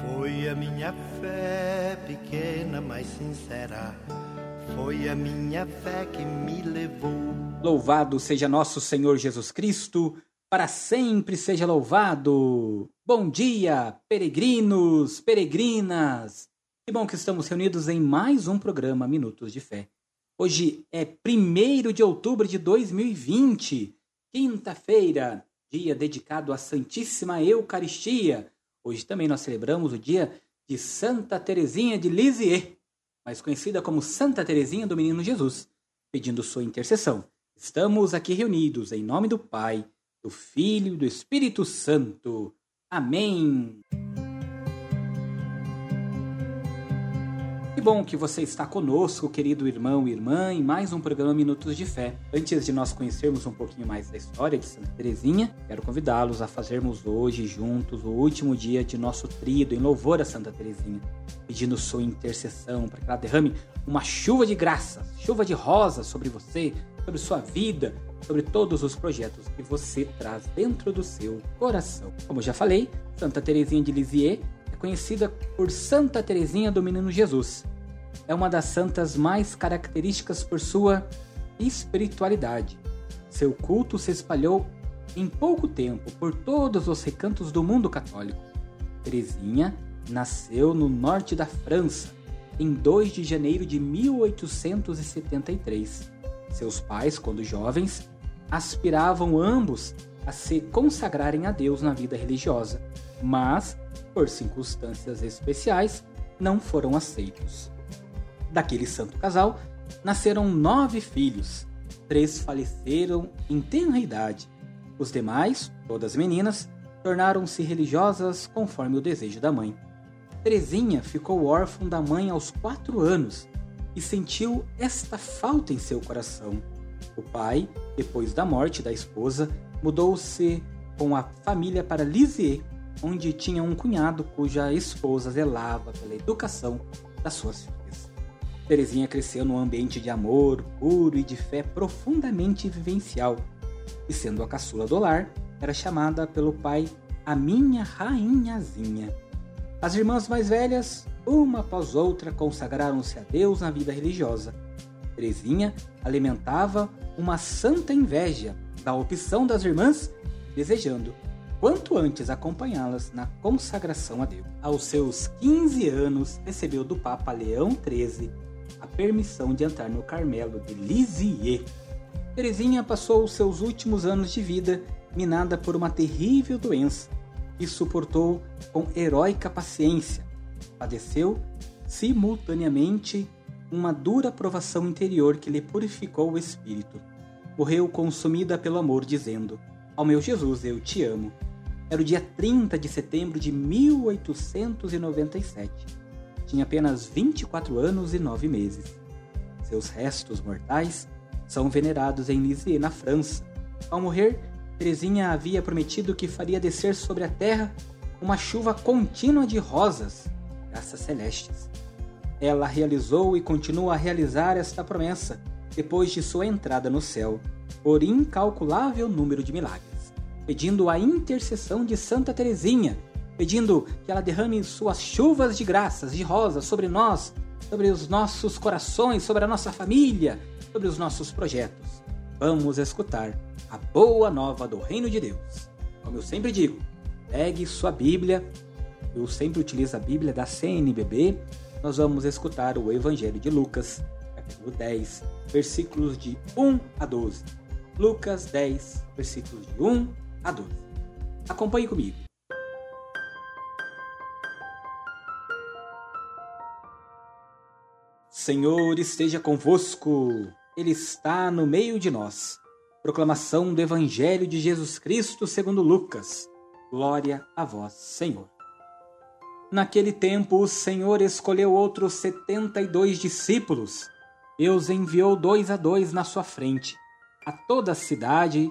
Foi a minha fé pequena, mas sincera. Foi a minha fé que me levou. Louvado seja nosso Senhor Jesus Cristo, para sempre seja louvado. Bom dia, peregrinos, peregrinas. Que bom que estamos reunidos em mais um programa Minutos de Fé. Hoje é 1 de outubro de 2020, quinta-feira, dia dedicado à Santíssima Eucaristia. Hoje também nós celebramos o dia de Santa Teresinha de Lisieux, mais conhecida como Santa Teresinha do Menino Jesus, pedindo sua intercessão. Estamos aqui reunidos em nome do Pai, do Filho e do Espírito Santo. Amém. Que bom que você está conosco, querido irmão e irmã, em mais um programa Minutos de Fé. Antes de nós conhecermos um pouquinho mais da história de Santa Teresinha, quero convidá-los a fazermos hoje juntos o último dia de nosso trido em louvor a Santa Teresinha, pedindo sua intercessão para que ela derrame uma chuva de graças, chuva de rosas sobre você, sobre sua vida, sobre todos os projetos que você traz dentro do seu coração. Como já falei, Santa Teresinha de Lisieux conhecida por Santa Teresinha do Menino Jesus. É uma das santas mais características por sua espiritualidade. Seu culto se espalhou em pouco tempo por todos os recantos do mundo católico. Teresinha nasceu no norte da França em 2 de janeiro de 1873. Seus pais, quando jovens, aspiravam ambos a se consagrarem a Deus na vida religiosa, mas por circunstâncias especiais, não foram aceitos. Daquele santo casal nasceram nove filhos. Três faleceram em tenra idade. Os demais, todas meninas, tornaram-se religiosas conforme o desejo da mãe. Teresinha ficou órfã da mãe aos quatro anos e sentiu esta falta em seu coração. O pai, depois da morte da esposa, mudou-se com a família para Lisieux, onde tinha um cunhado cuja esposa zelava pela educação das suas filhas. Terezinha cresceu num ambiente de amor puro e de fé profundamente vivencial, e sendo a caçula do lar, era chamada pelo pai a minha rainhazinha. As irmãs mais velhas, uma após outra, consagraram-se a Deus na vida religiosa. Terezinha alimentava uma santa inveja da opção das irmãs, desejando quanto antes acompanhá-las na consagração a Deus. Aos seus 15 anos, recebeu do Papa Leão XIII a permissão de entrar no Carmelo de Lisieux. Teresinha passou os seus últimos anos de vida minada por uma terrível doença e suportou com heróica paciência. Padeceu simultaneamente uma dura provação interior que lhe purificou o espírito. Morreu consumida pelo amor, dizendo: Ao meu Jesus, eu te amo era o dia 30 de setembro de 1897. Tinha apenas 24 anos e 9 meses. Seus restos mortais são venerados em Lisieux, na França. Ao morrer, Teresinha havia prometido que faria descer sobre a terra uma chuva contínua de rosas, graças celestes. Ela realizou e continua a realizar esta promessa depois de sua entrada no céu, por incalculável número de milagres pedindo a intercessão de Santa Teresinha, pedindo que ela derrame suas chuvas de graças, de rosas sobre nós, sobre os nossos corações, sobre a nossa família, sobre os nossos projetos. Vamos escutar a boa nova do Reino de Deus. Como eu sempre digo, pegue sua Bíblia, eu sempre utilizo a Bíblia da CNBB. Nós vamos escutar o Evangelho de Lucas, capítulo 10, versículos de 1 a 12. Lucas 10, versículos de 1 a 12. Acompanhe comigo. Senhor esteja convosco, Ele está no meio de nós. Proclamação do Evangelho de Jesus Cristo segundo Lucas. Glória a vós, Senhor. Naquele tempo, o Senhor escolheu outros setenta e dois discípulos e os enviou dois a dois na sua frente, a toda a cidade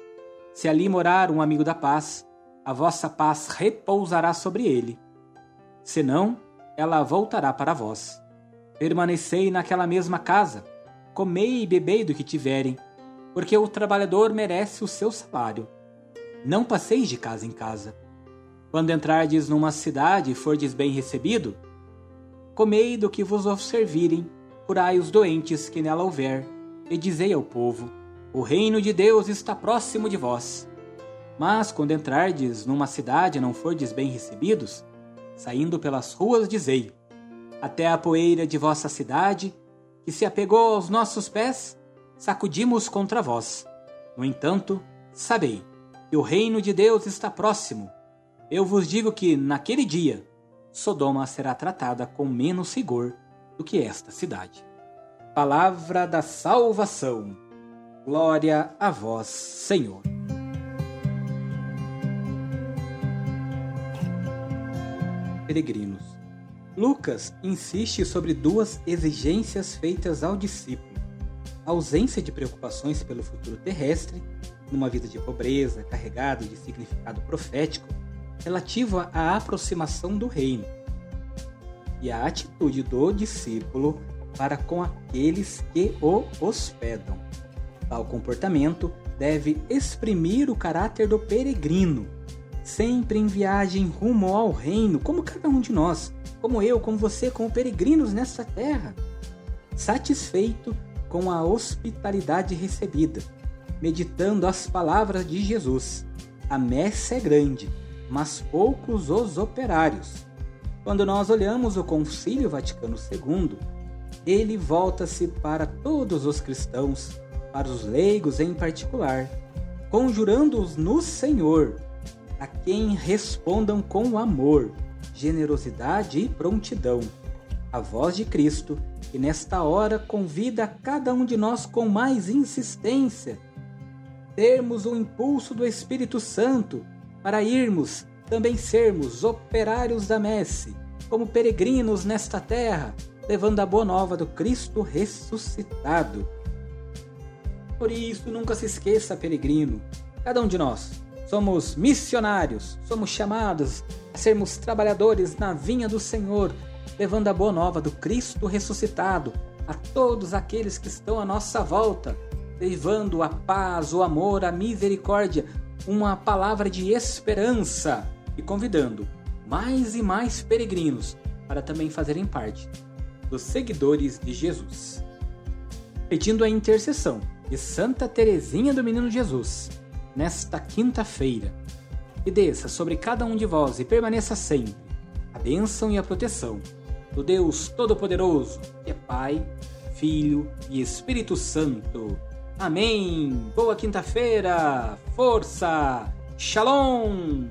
Se ali morar um amigo da paz, a vossa paz repousará sobre ele. Senão, ela voltará para vós. Permanecei naquela mesma casa, comei e bebei do que tiverem, porque o trabalhador merece o seu salário. Não passeis de casa em casa. Quando entrardes numa cidade e fordes bem recebido, comei do que vos servirem, curai os doentes que nela houver, e dizei ao povo: O reino de Deus está próximo de vós. Mas quando entrardes numa cidade e não fordes bem recebidos, saindo pelas ruas, dizei: Até a poeira de vossa cidade, que se apegou aos nossos pés, sacudimos contra vós. No entanto, sabei que o reino de Deus está próximo. Eu vos digo que, naquele dia, Sodoma será tratada com menos rigor do que esta cidade. Palavra da salvação. Glória a vós, Senhor. Peregrinos. Lucas insiste sobre duas exigências feitas ao discípulo: a ausência de preocupações pelo futuro terrestre, numa vida de pobreza, carregada de significado profético, relativa à aproximação do reino, e a atitude do discípulo para com aqueles que o hospedam. Tal comportamento deve exprimir o caráter do peregrino, sempre em viagem rumo ao reino, como cada um de nós, como eu, como você, como peregrinos nesta terra, satisfeito com a hospitalidade recebida, meditando as palavras de Jesus: A messe é grande, mas poucos os operários. Quando nós olhamos o Concílio Vaticano II, ele volta-se para todos os cristãos, para os leigos em particular, conjurando-os no Senhor, a quem respondam com amor, generosidade e prontidão. A voz de Cristo, que nesta hora convida cada um de nós com mais insistência, termos o impulso do Espírito Santo para irmos também sermos operários da messe, como peregrinos nesta terra, levando a boa nova do Cristo ressuscitado. Por isso, nunca se esqueça, peregrino, cada um de nós somos missionários, somos chamados a sermos trabalhadores na vinha do Senhor, levando a boa nova do Cristo ressuscitado a todos aqueles que estão à nossa volta, levando a paz, o amor, a misericórdia, uma palavra de esperança e convidando mais e mais peregrinos para também fazerem parte dos seguidores de Jesus. Pedindo a intercessão de Santa Teresinha do Menino Jesus, nesta quinta-feira, e desça sobre cada um de vós e permaneça sempre a bênção e a proteção do Deus Todo-Poderoso, que é Pai, Filho e Espírito Santo. Amém! Boa quinta-feira! Força! Shalom!